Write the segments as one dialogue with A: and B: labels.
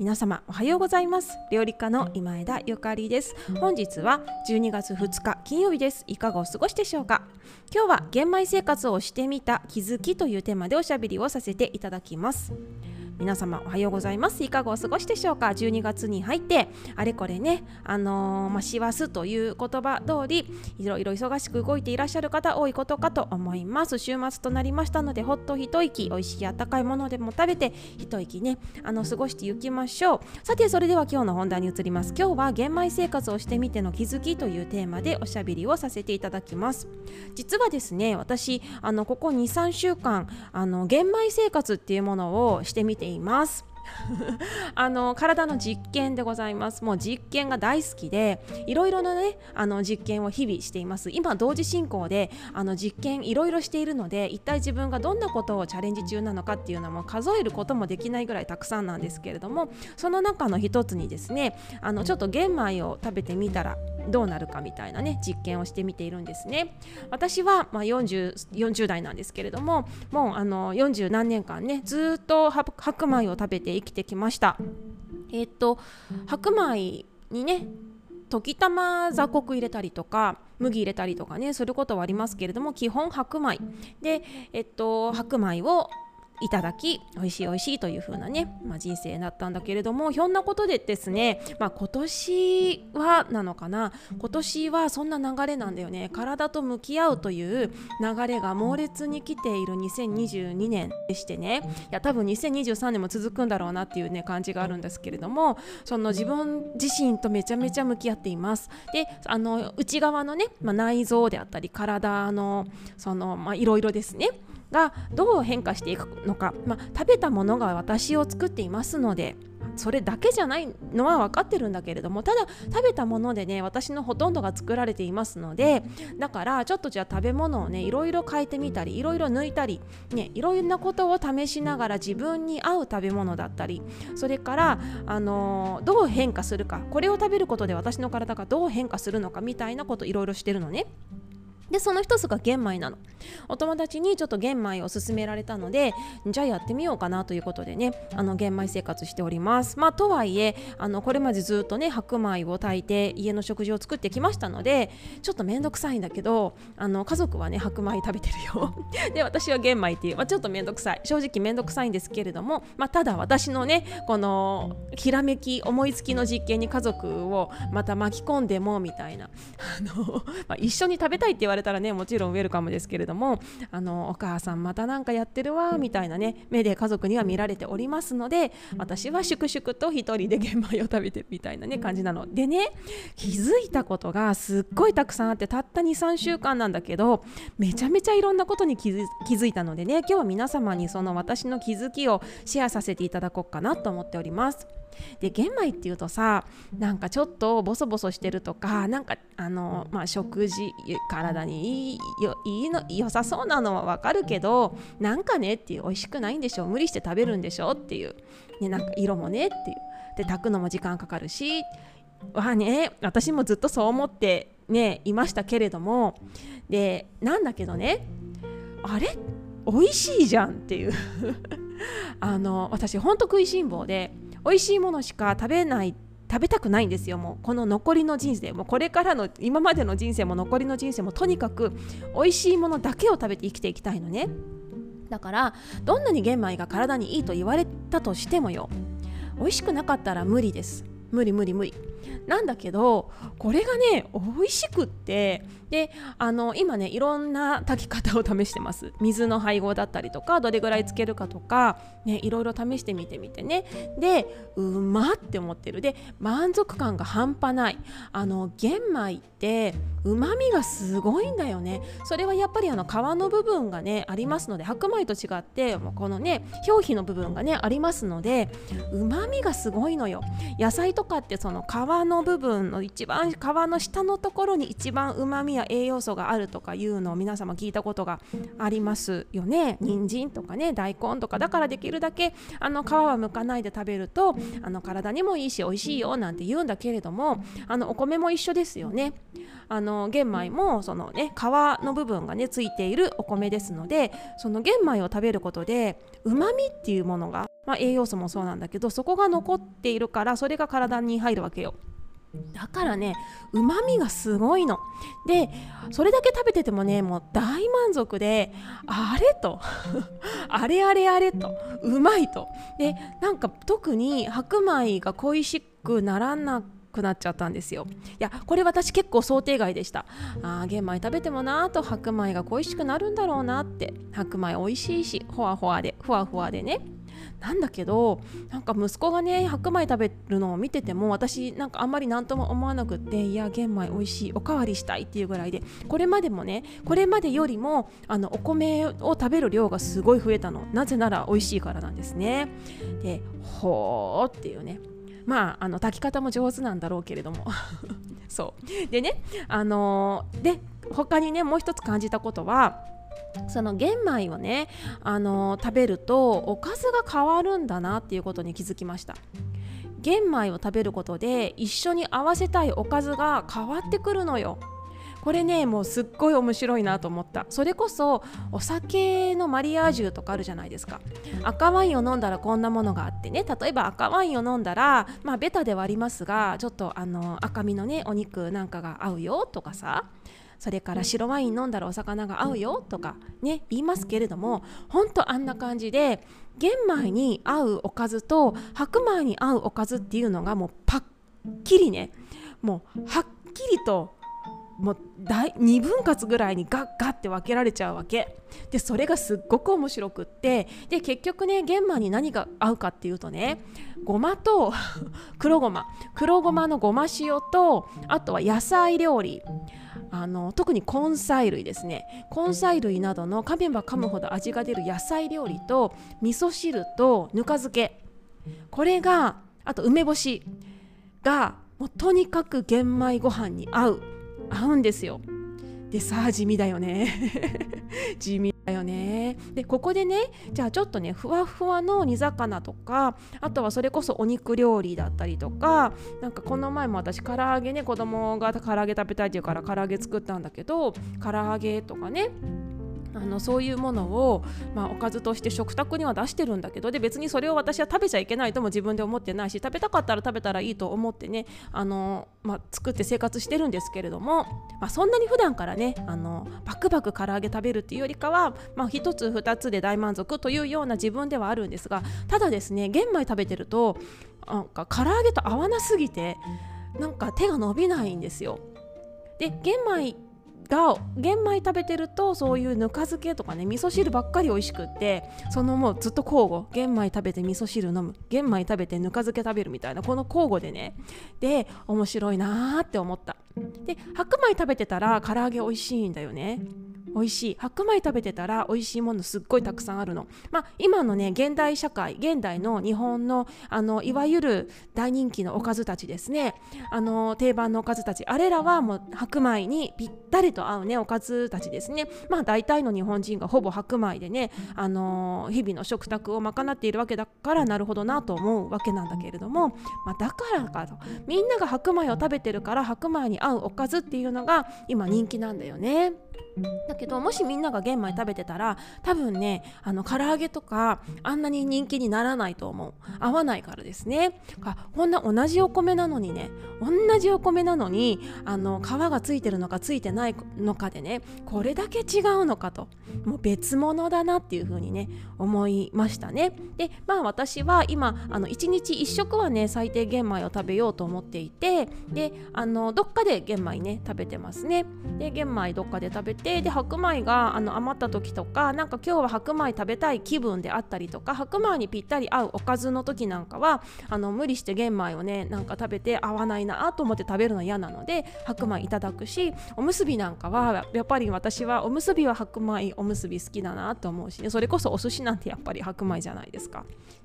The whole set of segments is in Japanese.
A: 皆様おはようございます。料理家の今枝ゆかりです。本日は12月2日金曜日です。いかがお過ごしでしょうか？今日は玄米生活をしてみた気づきというテーマでおしゃべりをさせていただきます。皆様おはようございます。いかがお過ごしでしょうか？12月に入ってあれこれねあのー、まあ師走という言葉通りいろいろ忙しく動いていらっしゃる方多いことかと思います。週末となりましたのでほっと一息美味しいあったかいものでも食べて一息ねあの過ごしていきましょう。さてそれでは今日の本題に移ります。今日は玄米生活をしてみての気づきというテーマでおしゃべりをさせていただきます。実はですね私あのここ23週間あの玄米生活っていうものをしてみてています。あの体の実験でございます。もう実験が大好きでいろいろなねあの実験を日々しています。今同時進行であの実験いろいろしているので一体自分がどんなことをチャレンジ中なのかっていうのも数えることもできないぐらいたくさんなんですけれどもその中の一つにですねあのちょっと玄米を食べてみたらどうなるかみたいなね実験をしてみているんですね。私は、まあ40、40, 代なんですけれどももうあの40何年間ねずっと白米を食べて生きてきました。えー、っと白米にね溶き卵雑穀入れたりとか麦入れたりとかねすることはありますけれども基本白米。で、えっと、白米をいただき美味しい美味しいという風なね、まあ、人生だったんだけれどもひょんなことでですね、まあ、今年はなのかな今年はそんな流れなんだよね。体と向き合うという流れが猛烈に来ている2022年でしてね。いや多分2023年も続くんだろうなっていうね感じがあるんですけれどもその自分自身とめちゃめちゃ向き合っています。であの内側のね、まあ、内臓であったり体のそのいろいろですね。がどう変化していくのか、まあ、食べたものが私を作っていますのでそれだけじゃないのは分かってるんだけれどもただ食べたものでね私のほとんどが作られていますのでだからちょっとじゃあ食べ物をねいろいろ変えてみたりいろいろ抜いたりねいろんなことを試しながら自分に合う食べ物だったりそれからあのー、どう変化するかこれを食べることで私の体がどう変化するのかみたいなこといろいろしてるのね。でその一つが玄米なの。お友達にちょっと玄米を勧められたのでじゃあやってみようかなということでねあの玄米生活しております。まあとはいえあのこれまでずっとね白米を炊いて家の食事を作ってきましたのでちょっと面倒くさいんだけどあの家族はね白米食べてるよ。で私は玄米っていう、まあ、ちょっと面倒くさい。正直面倒くさいんですけれども、まあ、ただ私のねこのひらめき思いつきの実験に家族をまた巻き込んでもみたいな。あの、まあ、一緒に食べたいって言われたらねもちろんウェルカムですけれどもあのお母さんまた何かやってるわみたいなね目で家族には見られておりますので私は粛々と1人で玄米を食べてるみたいなね感じなのでね気づいたことがすっごいたくさんあってたった23週間なんだけどめちゃめちゃいろんなことに気づいたのでね今日は皆様にその私の気づきをシェアさせていただこうかなと思っております。で玄米っていうとさなんかちょっとボソボソしてるとかなんかあの、まあ、食事体にいいよいいの良さそうなのはわかるけどなんかねっていう美味しくないんでしょ無理して食べるんでしょっていう、ね、なんか色もねっていう。で炊くのも時間かかるしはね私もずっとそう思ってねいましたけれどもでなんだけどねあれ？美味しいじゃんっていう。あの私ほんと食いしん坊で美味しいものしか食べない食べたくないんですよ。もうこの残りの人生。もこれからの今までの人生も残りの人生もとにかく美味しいものだけを食べて生きていきたいのね。だからどんなに玄米が体にいいと言われたとしてもよ美味しくなかったら無理です。無理無理無理。なんだけどこれがね美味しくってであの今ねいろんな炊き方を試してます。水の配合だったりとかどれぐらいつけるかとか、ね、いろいろ試してみてみてね。でうまって思ってる。で満足感が半端ない。あの玄米ってうまみがすごいんだよね。それはやっぱりあの皮の部分がねありますので白米と違ってもうこのね表皮の部分がねありますのでうまみがすごいのよ。野菜とかってその皮の部分の一番皮の下のところに一番うまみや栄養素があるとかいうのを皆様聞いたことがありますよね人参とかね大根とかだからできるだけあの皮は剥かないで食べるとあの体にもいいし美味しいよなんて言うんだけれどもあのお米も一緒ですよねあの玄米もそのね皮の部分がねついているお米ですのでその玄米を食べることでうまみっていうものが、まあ、栄養素もそうなんだけどそこが残っているからそれが体に入るわけよ。だからねうまみがすごいの。でそれだけ食べててもねもう大満足であれと あれあれあれとうまいと。でなんか特に白米が恋しくならなくなっちゃったんですよ。いやこれ私結構想定外でした。あ玄米食べてもなあと白米が恋しくなるんだろうなって白米美味しいしほわほわでふわふわでね。なんだけどなんか息子がね白米食べるのを見てても私なんかあんまり何とも思わなくっていや玄米美味しいおかわりしたいっていうぐらいでこれまでもねこれまでよりもあのお米を食べる量がすごい増えたの。なぜなら美味しいからなんですね。でほーっていうね。まああの炊き方も上手なんだろうけれども。そう。でねあのー、で他にねもう一つ感じたことはその玄米をね、あの、食べるとおかずが変わるんだなっていうことに気づきました。玄米を食べることで一緒に合わせたいおかずが変わってくるのよ。これねもうすっごい面白いなと思った。それこそお酒のマリアージュとかあるじゃないですか。赤ワインを飲んだらこんなものがあってね。例えば赤ワインを飲んだらまあベタではありますがちょっとあの赤身のねお肉なんかが合うよとかさ。それから白ワイン飲んだらお魚が合うよとかね言いますけれどもほんとあんな感じで玄米に合うおかずと白米に合うおかずっていうのがもうパッキリね。もうはっきりともう大2分割ぐらいにガッガッって分けられちゃうわけ。でそれがすっごく面白くってで結局ね玄米に何が合うかっていうとねごまと 黒ごま。黒ごまのごま塩とあとは野菜料理あの特に根菜類ですね。根菜類などの噛めば噛むほど味が出る野菜料理と味噌汁とぬか漬け。これがあと梅干しがもうとにかく玄米ご飯に合う。合うんですよ。でさあ地味だよね。地味。だよね。でここでねじゃあちょっとねふわふわの煮魚とかあとはそれこそお肉料理だったりとかなんかこの前も私唐揚げね子供が唐揚げ食べたいっていうから唐揚げ作ったんだけど唐揚げとかねあのそういうものを、まあ、おかずとして食卓には出してるんだけどで別にそれを私は食べちゃいけないとも自分で思ってないし食べたかったら食べたらいいと思ってねあの、まあ、作って生活してるんですけれども、まあ、そんなに普段からねあのバクバク唐揚げ食べるっていうよりかは、まあ、1つ2つで大満足というような自分ではあるんですがただですね玄米食べてるとなんか唐揚げと合わなすぎてなんか手が伸びないんですよ。で玄米が玄米食べてるとそういうぬか漬けとかね味噌汁ばっかり美味しくってそのもうずっと交互玄米食べて味噌汁飲む玄米食べてぬか漬け食べるみたいなこの交互でね。で面白いなーって思った。で白米食べてたら唐揚げ美味しいんだよね。美味しい白米食べてたら美味しいものすっごいたくさんあるの。まあ、今のね現代社会現代の日本のあのいわゆる大人気のおかずたちですねあの定番のおかずたちあれらはもう白米にぴったりと合うねおかずたちですね。まあ大体の日本人がほぼ白米でねあの日々の食卓を賄っているわけだからなるほどなと思うわけなんだけれども、まあ、だからかとみんなが白米を食べてるから白米に合うおかずっていうのが今人気なんだよね。だけどもしみんなが玄米食べてたら多分ねあの唐揚げとかあんなに人気にならないと思う。合わないからですね。こんな同じお米なのにね同じお米なのにあの皮がついてるのかついてないのかでねこれだけ違うのかともう別物だなっていう風にね思いましたね。でまあ私は今あの1日1食はね最低玄米を食べようと思っていてであのどっかで玄米ね食べてますね。で玄米どっかで食食べてで白米があの余った時とかなんか今日は白米食べたい気分であったりとか白米にぴったり合うおかずの時なんかはあの無理して玄米をねなんか食べて合わないなと思って食べるの嫌なので白米いただくしおむすびなんかはやっぱり私はおむすびは白米おむすび好きだなと思うし、ね、それこそお寿司なんてやっぱり白米じゃないですか。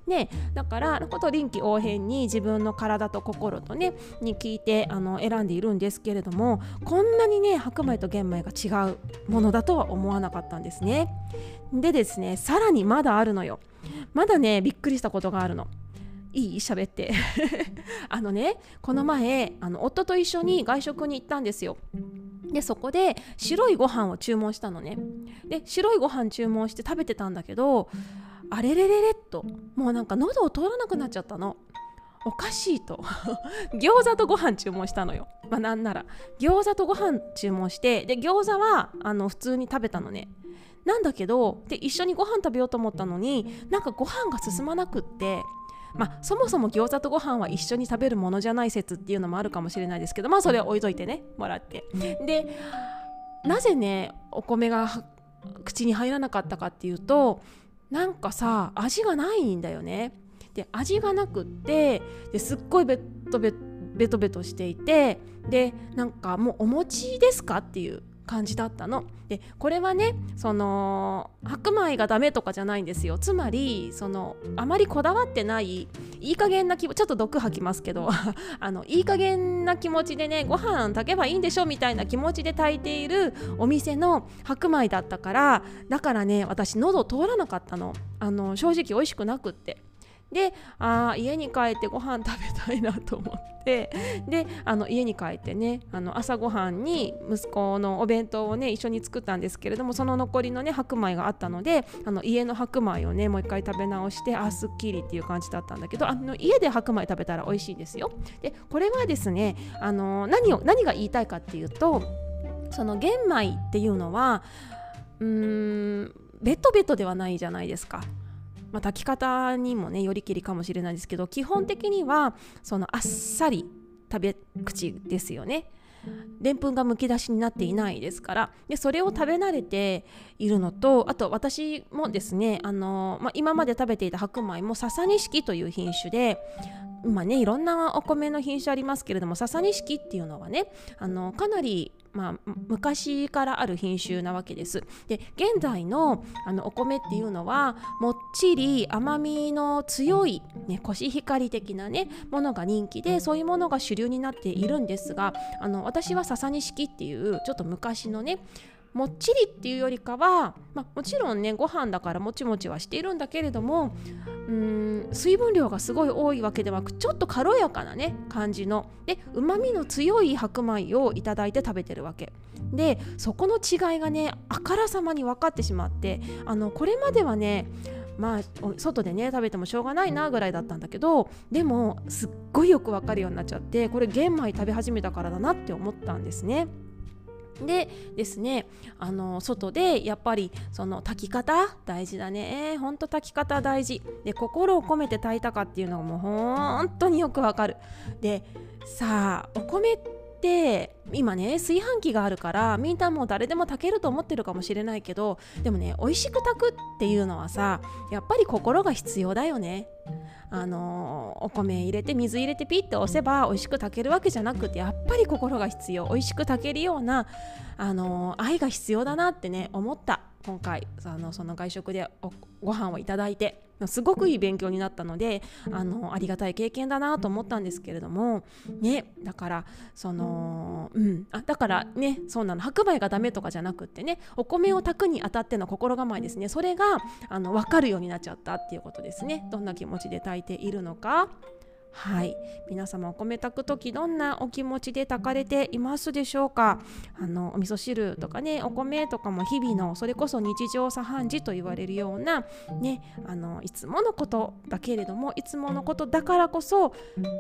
A: ね、だからこと臨機応変に自分の体と心とねに聞いてあの選んでいるんですけれどもこんなにね白米と玄米が違ううものだとは思わなかったんですね。でですねさらにまだあるのよ。まだねびっくりしたことがあるの。いい？喋って あのねこの前あの夫と一緒に外食に行ったんですよでそこで白いご飯を注文したのねで白いご飯注文して食べてたんだけどあれれれれっともうなんか喉を通らなくなっちゃったのおかしいと。餃子とご飯注文したのよ。まあなんなら。餃子とご飯注文してで餃子はあの普通に食べたのね。なんだけどで一緒にご飯食べようと思ったのになんかご飯が進まなくって。まあ、そもそも餃子とご飯は一緒に食べるものじゃない説っていうのもあるかもしれないですけどまあそれは置いといてね。もらって。でなぜねお米が口に入らなかったかっていうとなんかさ味がないんだよね。で味がなくってですっごいベトベベトベトしていてでなんかもうお餅ですかっていう感じだったの。でこれはねその白米がダメとかじゃないんですよつまりそのあまりこだわってないいい加減な気ちょっと毒吐きますけど あのいい加減な気持ちでねご飯炊けばいいんでしょみたいな気持ちで炊いているお店の白米だったからだからね私喉通らなかったのあの正直美味しくなくって。であ家に帰ってご飯食べたいなと思ってであの家に帰ってねあの朝ごはんに息子のお弁当をね一緒に作ったんですけれどもその残りのね白米があったのであの家の白米をねもう一回食べ直してあすっきりっていう感じだったんだけどあの家で白米食べたら美味しいですよ。でこれはですねあの何を何が言いたいかっていうとその玄米っていうのはうーんベトベトではないじゃないですか。まあ、炊き方にもねよりきりかもしれないですけど基本的にはそのあっさり食べ口ですよね。でんぷんがむき出しになっていないですからでそれを食べ慣れているのとあと私もですねあの、まあ、今まで食べていた白米も笹錦という品種でまあねいろんなお米の品種ありますけれども笹錦っていうのはねあのかなりまあ、昔からある品種なわけです。で現在のあのお米っていうのはもっちり甘みの強い、ね、コシヒカリ的な、ね、ものが人気でそういうものが主流になっているんですがあの私は笹錦っていうちょっと昔のねもっちりっていうよりかは、まあ、もちろんねご飯だからもちもちはしているんだけれどもうーん水分量がすごい多いわけではなくちょっと軽やかなね感じのでうまみの強い白米をいただいて食べてるわけでそこの違いがねあからさまに分かってしまってあのこれまではねまあ外でね食べてもしょうがないなぐらいだったんだけどでもすっごいよく分かるようになっちゃってこれ玄米食べ始めたからだなって思ったんですね。でですねあの外でやっぱりその炊き方大事だね。ほんと炊き方大事。で心を込めて炊いたかっていうのがもう本当によくわかる。でさあお米って今ね炊飯器があるからみんなもう誰でも炊けると思ってるかもしれないけどでもね美味しく炊くっていうのはさやっぱり心が必要だよね。あのお米入れて水入れてピッて押せば美味しく炊けるわけじゃなくてやっぱり心が必要。美味しく炊けるようなあの愛が必要だなってね思った。今回あのその外食でご飯をいただいてすごくいい勉強になったのであのありがたい経験だなと思ったんですけれどもねだからそのうん。あだからねそうなの。白米がダメとかじゃなくってねお米を炊くにあたっての心構えですね。それがあの分かるようになっちゃったっていうことですね。どんな気持ちで炊いているのかはい。皆様お米炊く時どんなお気持ちで炊かれていますでしょうか？あのお味噌汁とかねお米とかも日々のそれこそ日常茶飯事と言われるようなねあのいつものことだけれどもいつものことだからこそ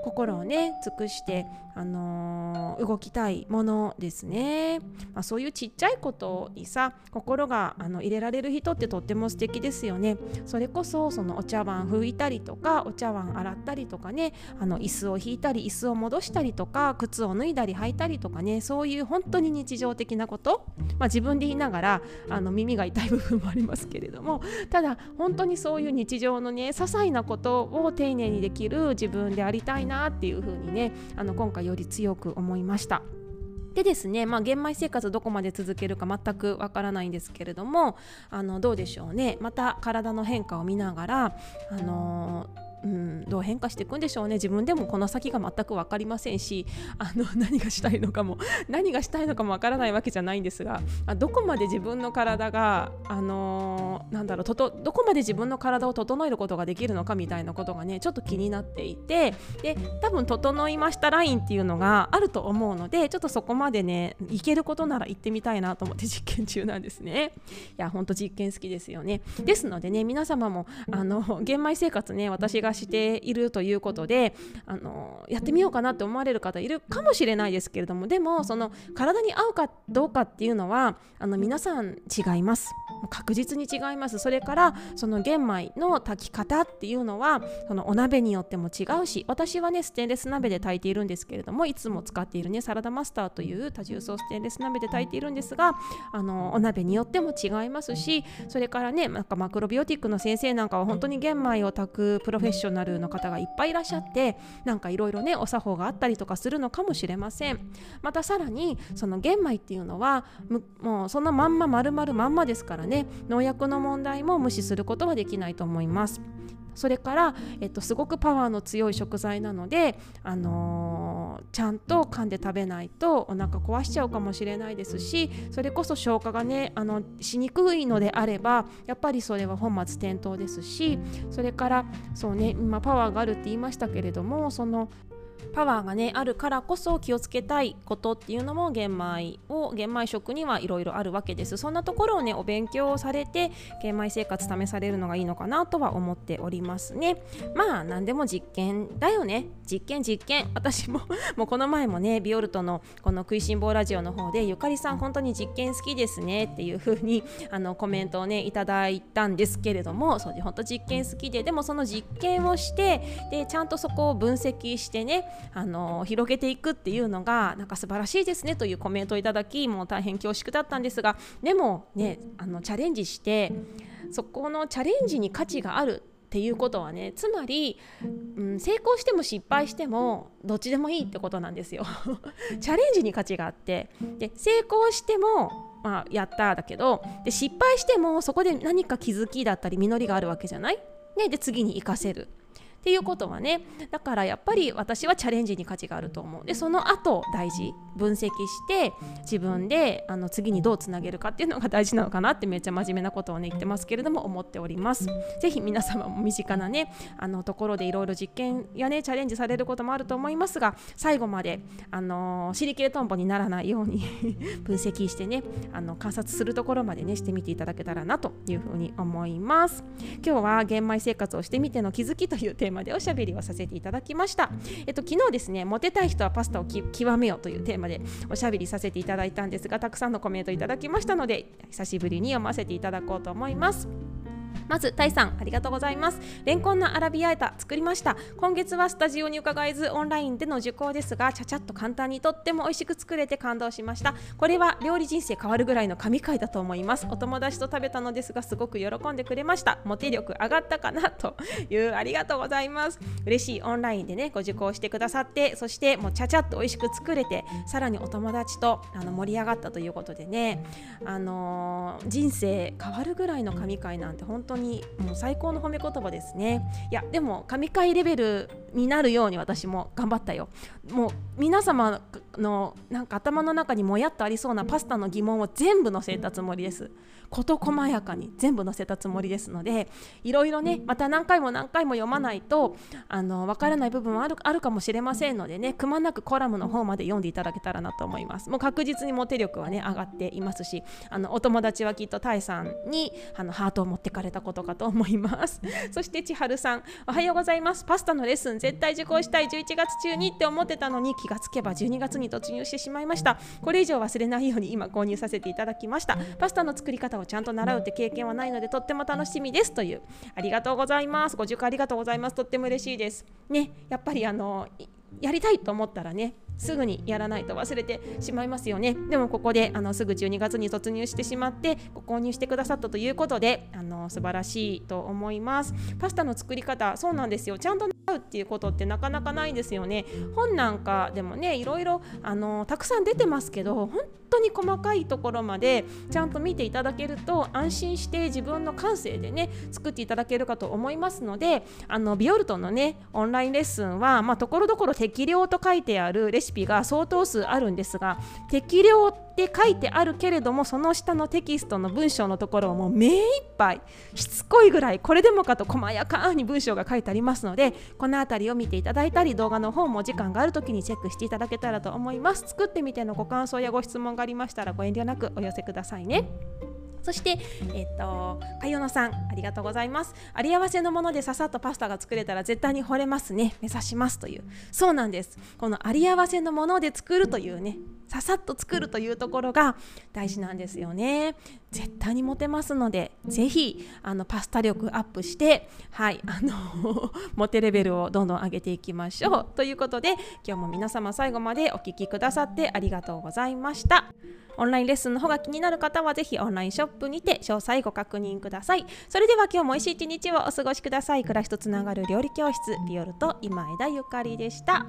A: 心をね尽くしてあのー、動きたいものですね、まあ、そういうちっちゃいことにさ心があの入れられる人ってとっても素敵ですよね。それこそそのお茶碗拭いたりとかお茶碗洗ったりとかねあの椅子を引いたり椅子を戻したりとか靴を脱いだり履いたりとかねそういう本当に日常的なこと、まあ、自分で言いながらあの耳が痛い部分もありますけれどもただ本当にそういう日常のね些細なことを丁寧にできる自分でありたいなっていうふうにねあの今回より強く思いました。でですね、まあ、玄米生活どこまで続けるか全くわからないんですけれどもあのどうでしょうねまた体の変化を見ながら、あのーうん、どう変化していくんでしょうね自分でもこの先が全く分かりませんしあの 何がしたいのかも 何がしたいのかも分からないわけじゃないんですがどこまで自分の体が、あのー、なんだろうととどこまで自分の体を整えることができるのかみたいなことがねちょっと気になっていてで多分整いましたラインっていうのがあると思うのでちょっとそこまでねいけることなら行ってみたいなと思って 実験中なんですね。いやほんと実験好きですよね。ですのでね皆様もあの玄米生活ね私ががしているということであのやってみようかなって思われる方いるかもしれないですけれどもでもその体に合うかどうかっていうのはあの皆さん違います。確実に違います。それからその玄米の炊き方っていうのはそのお鍋によっても違うし私はねステンレス鍋で炊いているんですけれどもいつも使っているねサラダマスターという多重層ステンレス鍋で炊いているんですがあのお鍋によっても違いますしそれからねなんかマクロビオティックの先生なんかは本当に玄米を炊くプロフェッショナルショナルの方がいっぱいいらっしゃってなんかいろいろねお作法があったりとかするのかもしれません。またさらにその玄米っていうのはもうそのまんま丸々まんまですからね農薬の問題も無視することはできないと思います。それから、えっと、すごくパワーの強い食材なので、あのー、ちゃんと噛んで食べないとお腹壊しちゃうかもしれないですしそれこそ消化がねあのしにくいのであればやっぱりそれは本末転倒ですしそれからそうね今パワーがあるって言いましたけれどもそのパワーがねあるからこそ気をつけたいことっていうのも玄米を玄米食にはいろいろあるわけです。そんなところをねお勉強されて玄米生活試されるのがいいのかなとは思っておりますね。まあ何でも実験だよね。実験実験。私ももうこの前もねビオルトのこの食いしん坊ラジオの方でゆかりさん本当に実験好きですねっていう風に あのコメントをねいただいたんですけれどもそう本当実験好きででもその実験をしてでちゃんとそこを分析してねあの広げていくっていうのがなんか素晴らしいですねというコメントをいただきもう大変恐縮だったんですがでもねあのチャレンジしてそこのチャレンジに価値があるっていうことはねつまり、うん、成功しても失敗してもどっちでもいいってことなんですよ。チャレンジに価値があって。で成功しても、まあ、やっただけどで失敗してもそこで何か気づきだったり実りがあるわけじゃない、ね、で次に生かせる。っていうことはねだからやっぱり私はチャレンジに価値があると思う。でその後大事分析して自分であの次にどうつなげるかっていうのが大事なのかなってめっちゃ真面目なことをね言ってますけれども思っております。是非皆様も身近なねあのところでいろいろ実験やねチャレンジされることもあると思いますが最後まであのシリケルトンボにならないように 分析してねあの観察するところまでねしてみていただけたらなというふうに思います。今日は玄米生活をしてみての気づきというテーマでおしゃべりをさせていただきました。えっと、昨日ですね、モテたい人はパスタを極めようというテーマでおしゃべりさせていただいたんですが、たくさんのコメントいただきましたので、久しぶりに読ませていただこうと思います。まずタイさんありがとうございます。レンコンのアラビアータ作りました。今月はスタジオに伺えずオンラインでの受講ですがちゃちゃっと簡単にとっても美味しく作れて感動しました。これは料理人生変わるぐらいの神回だと思います。お友達と食べたのですがすごく喜んでくれました。モテ力上がったかなというありがとうございます。嬉しいオンラインでねご受講してくださってそしてもうちゃちゃっと美味しく作れてさらにお友達とあの盛り上がったということでねあのー、人生変わるぐらいの神回なんて本本当にもう最高の褒め言葉ですね。いやでも神回レベルになるように私も頑張ったよ。もう皆様のなんか頭の中にもやっとありそうなパスタの疑問を全部載せたつもりです。事細やかに全部載せたつもりですのでいろいろねまた何回も何回も読まないとあの分からない部分はあるあるかもしれませんのでねくまなくコラムの方まで読んでいただけたらなと思います。もう確実にモテ力はね上がっていますしあのお友達はきっとタイさんにあのハートを持ってかれたことかと思います。そして千春さんおはようございます。パスタのレッスン絶対受講したい。11月中にって思ってたのに気がつけば12月に突入してしまいました。これ以上忘れないように今購入させていただきました。パスタの作り方をちゃんと習うって経験はないのでとっても楽しみです。という。ありがとうございます。ご熟ありがとうございます。とっても嬉しいです。ねやっぱりあのやりたいと思ったらねすぐにやらないと忘れてしまいますよね。でもここであのすぐ12月に突入してしまってご購入してくださったということであの素晴らしいと思います。パスタの作り方そうなんですよ。ちゃんと習うっていうことってなかなかないですよね。本なんかでもねいろいろあのたくさん出てますけど本当に細かいところまでちゃんと見ていただけると安心して自分の感性でね作っていただけるかと思いますのであのビオルトのねオンラインレッスンはまあところどころ適量と書いてあるレシピが相当数あるんですが適量ってって書いてあるけれどもその下のテキストの文章のところをもう目いっぱいしつこいぐらいこれでもかと細やかに文章が書いてありますのでこの辺りを見ていただいたり動画の方も時間がある時にチェックしていただけたらと思います作ってみてのご感想やご質問がありましたらご遠慮なくお寄せくださいね。そして、えっ、と、かよのさん、ありがとうございます。あり合わせのものでささっとパスタが作れたら絶対に惚れますね。目指しますという。そうなんです。このあり合わせのもので作るというね、ささっと作るというところが大事なんですよね。絶対にモテますので、ぜひあのパスタ力アップして、はい、あの モテレベルをどんどん上げていきましょう。ということで、今日も皆様最後までお聴きくださってありがとうございました。オンラインレッスンの方が気になる方はぜひオンラインショップにて詳細ご確認ください。それでは今日も美味しい一日をお過ごしください。暮らしとつながる料理教室ビオルと今枝ゆかりでした。